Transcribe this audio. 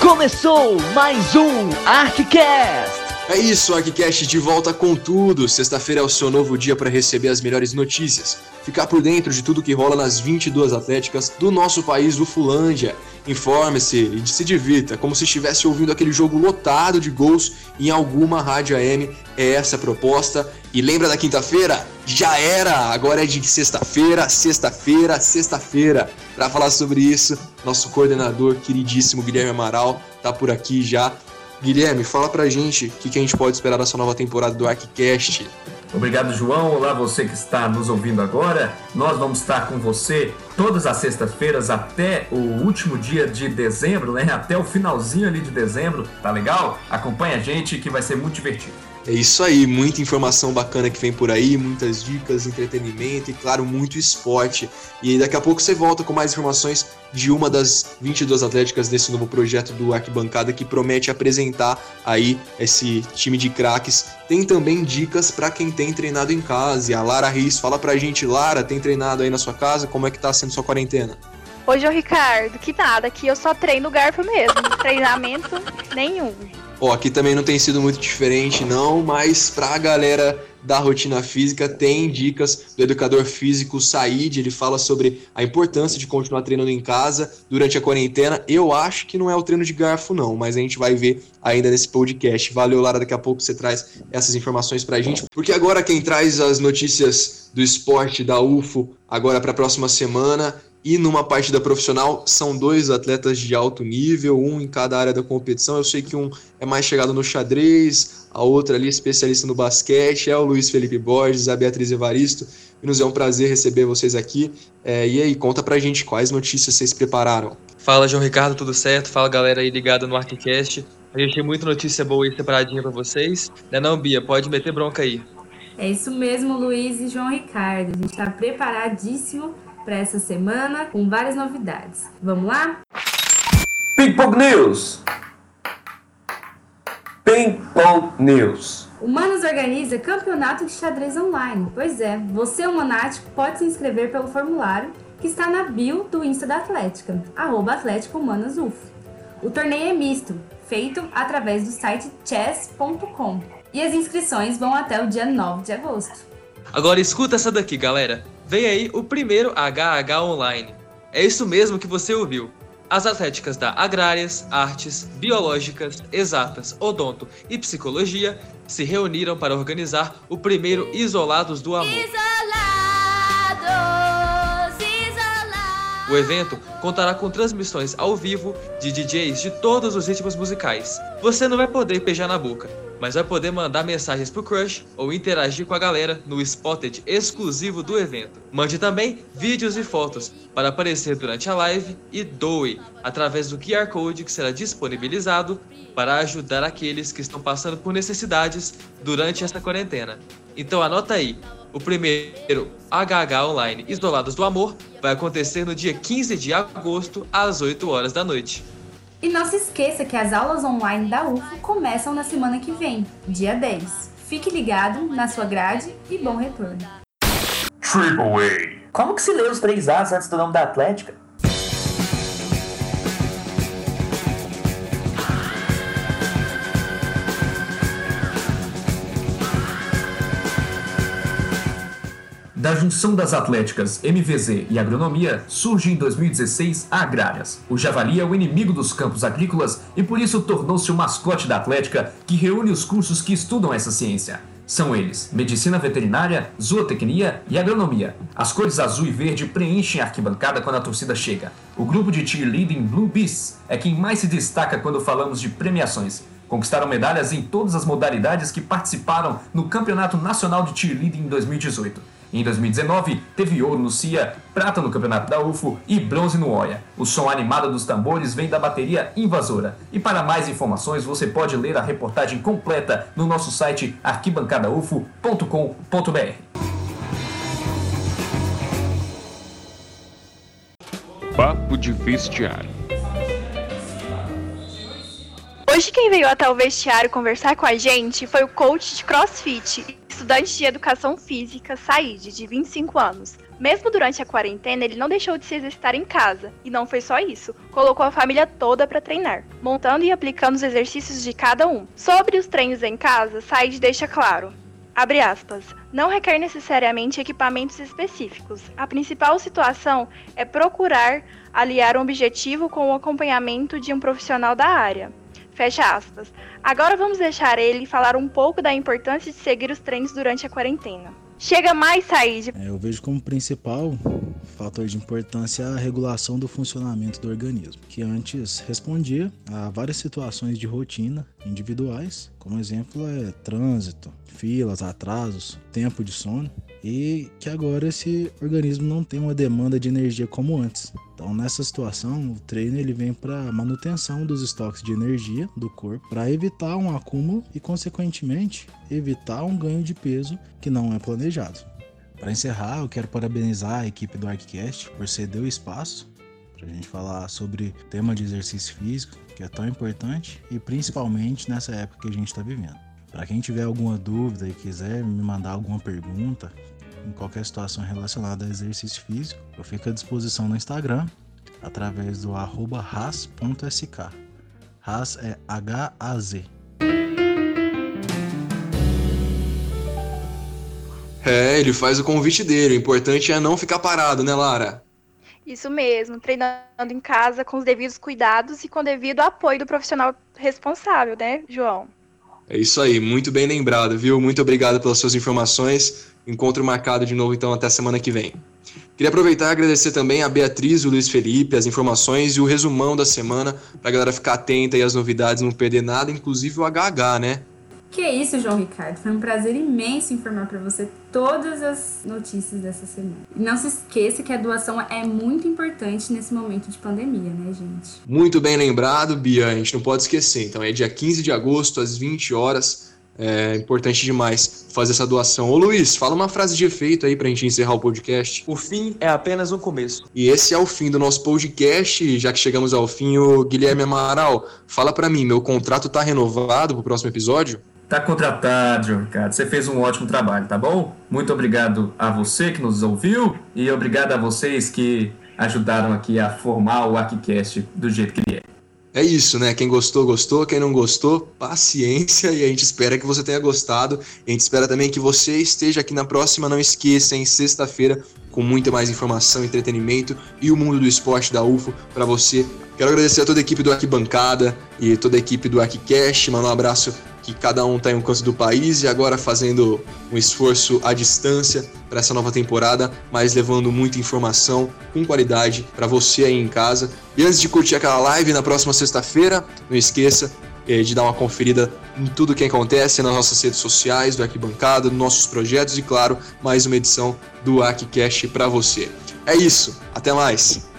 Começou mais um ArcCast! É isso, ArcCast de volta com tudo. Sexta-feira é o seu novo dia para receber as melhores notícias. Ficar por dentro de tudo que rola nas 22 atléticas do nosso país, do Fulândia. Informe-se e se divirta, como se estivesse ouvindo aquele jogo lotado de gols em alguma rádio AM. É essa a proposta. E lembra da quinta-feira? Já era! Agora é de sexta-feira, sexta-feira, sexta-feira. Para falar sobre isso, nosso coordenador queridíssimo Guilherme Amaral tá por aqui já. Guilherme, fala pra gente o que, que a gente pode esperar dessa nova temporada do ArcCast. Obrigado, João. Olá, você que está nos ouvindo agora. Nós vamos estar com você todas as sextas-feiras até o último dia de dezembro, né? Até o finalzinho ali de dezembro, tá legal? Acompanha a gente que vai ser muito divertido. É isso aí, muita informação bacana que vem por aí, muitas dicas, entretenimento e, claro, muito esporte. E daqui a pouco você volta com mais informações de uma das 22 atléticas desse novo projeto do Arquibancada que promete apresentar aí esse time de craques. Tem também dicas para quem tem treinado em casa. E a Lara Riz fala pra gente, Lara, tem treinado aí na sua casa? Como é que tá sendo sua quarentena? Oi, João Ricardo, que nada, aqui eu só treino garfo mesmo, treinamento nenhum. Ó, aqui também não tem sido muito diferente, não, mas pra galera da rotina física tem dicas do educador físico Said, ele fala sobre a importância de continuar treinando em casa durante a quarentena. Eu acho que não é o treino de garfo não, mas a gente vai ver ainda nesse podcast. Valeu, Lara, daqui a pouco você traz essas informações pra gente, porque agora quem traz as notícias do esporte da UFO agora para a próxima semana e numa partida profissional são dois atletas de alto nível, um em cada área da competição. Eu sei que um é mais chegado no xadrez, a outra ali especialista no basquete, é o Luiz Felipe Borges, a Beatriz Evaristo. E nos é um prazer receber vocês aqui. É, e aí, conta pra gente quais notícias vocês prepararam. Fala, João Ricardo, tudo certo? Fala, galera aí ligada no ArcCast. A gente tem muita notícia boa aí separadinha pra vocês. Né não, Bia? Pode meter bronca aí. É isso mesmo, Luiz e João Ricardo. A gente tá preparadíssimo para essa semana com várias novidades. Vamos lá? Ping Pong News! Ping Pong News! O Manos organiza campeonato de xadrez online. Pois é, você, o Monático, pode se inscrever pelo formulário que está na bio do Insta da Atlética, arroba Atlético Uf. O torneio é misto, feito através do site chess.com. E as inscrições vão até o dia 9 de agosto. Agora escuta essa daqui, galera. Vem aí o primeiro HH Online. É isso mesmo que você ouviu. As atléticas da Agrárias, Artes, Biológicas, Exatas, Odonto e Psicologia se reuniram para organizar o primeiro Isolados do Amor. O evento contará com transmissões ao vivo de DJs de todos os ritmos musicais. Você não vai poder beijar na boca, mas vai poder mandar mensagens pro crush ou interagir com a galera no Spotted exclusivo do evento. Mande também vídeos e fotos para aparecer durante a live e doe através do QR Code que será disponibilizado para ajudar aqueles que estão passando por necessidades durante esta quarentena. Então anota aí, o primeiro HH Online Isolados do Amor vai acontecer no dia 15 de agosto às 8 horas da noite. E não se esqueça que as aulas online da UFO começam na semana que vem, dia 10. Fique ligado na sua grade e bom retorno. Triple A! Como que se lê os três As antes do nome da Atlética? Junção das atléticas MVZ e agronomia, surge em 2016 a Agrárias. O javali é o inimigo dos campos agrícolas e por isso tornou-se o mascote da atlética que reúne os cursos que estudam essa ciência. São eles: medicina veterinária, zootecnia e agronomia. As cores azul e verde preenchem a arquibancada quando a torcida chega. O grupo de cheerleading Blue Bees é quem mais se destaca quando falamos de premiações. Conquistaram medalhas em todas as modalidades que participaram no Campeonato Nacional de Cheerleading em 2018. Em 2019, teve ouro no CIA, prata no Campeonato da UFO e bronze no OIA. O som animado dos tambores vem da bateria Invasora. E para mais informações, você pode ler a reportagem completa no nosso site arquibancadaufo.com.br. Papo de vestiário. Oi, Hoje quem veio até o vestiário conversar com a gente foi o coach de CrossFit, estudante de educação física, Said, de 25 anos. Mesmo durante a quarentena, ele não deixou de se exercitar em casa. E não foi só isso, colocou a família toda para treinar, montando e aplicando os exercícios de cada um. Sobre os treinos em casa, Said deixa claro: Abre aspas. Não requer necessariamente equipamentos específicos. A principal situação é procurar aliar um objetivo com o acompanhamento de um profissional da área. Fecha aspas. Agora vamos deixar ele falar um pouco da importância de seguir os treinos durante a quarentena. Chega mais, Said. É, eu vejo como principal fator de importância a regulação do funcionamento do organismo, que antes respondia a várias situações de rotina individuais, como exemplo é trânsito, filas, atrasos, tempo de sono, e que agora esse organismo não tem uma demanda de energia como antes. Então, nessa situação, o treino ele vem para manutenção dos estoques de energia do corpo, para evitar um acúmulo e, consequentemente, evitar um ganho de peso que não é planejado. Para encerrar, eu quero parabenizar a equipe do ArcCast por ceder o espaço para a gente falar sobre o tema de exercício físico, que é tão importante e principalmente nessa época que a gente está vivendo. Para quem tiver alguma dúvida e quiser me mandar alguma pergunta em qualquer situação relacionada a exercício físico, eu fico à disposição no Instagram através do ras.sk. Ras é H-A-Z. É, ele faz o convite dele. O importante é não ficar parado, né, Lara? Isso mesmo, treinando em casa com os devidos cuidados e com o devido apoio do profissional responsável, né, João? É isso aí, muito bem lembrado, viu? Muito obrigado pelas suas informações. Encontro marcado de novo, então, até semana que vem. Queria aproveitar e agradecer também a Beatriz e o Luiz Felipe, as informações e o resumão da semana, pra galera ficar atenta e as novidades, não perder nada, inclusive o HH, né? Que isso, João Ricardo. Foi um prazer imenso informar para você todas as notícias dessa semana. E não se esqueça que a doação é muito importante nesse momento de pandemia, né, gente? Muito bem lembrado, Bia. A gente não pode esquecer. Então é dia 15 de agosto, às 20 horas. É importante demais fazer essa doação. Ô Luiz, fala uma frase de efeito aí pra gente encerrar o podcast. O fim é apenas um começo. E esse é o fim do nosso podcast. Já que chegamos ao fim, o Guilherme Amaral, fala para mim, meu contrato tá renovado pro próximo episódio? Tá contratado, Ricardo. Você fez um ótimo trabalho, tá bom? Muito obrigado a você que nos ouviu e obrigado a vocês que ajudaram aqui a formar o Arquicast do jeito que ele é. É isso, né? Quem gostou, gostou. Quem não gostou, paciência. E a gente espera que você tenha gostado. A gente espera também que você esteja aqui na próxima. Não esqueça, em sexta-feira, com muita mais informação, entretenimento e o mundo do esporte da UFO para você. Quero agradecer a toda a equipe do Arquibancada e toda a equipe do Arquicast. Mandar um abraço que cada um está em um canto do país e agora fazendo um esforço à distância para essa nova temporada, mas levando muita informação com qualidade para você aí em casa. E antes de curtir aquela live na próxima sexta-feira, não esqueça eh, de dar uma conferida em tudo que acontece nas nossas redes sociais, do Arquibancada, nos nossos projetos e, claro, mais uma edição do Arquicast para você. É isso, até mais!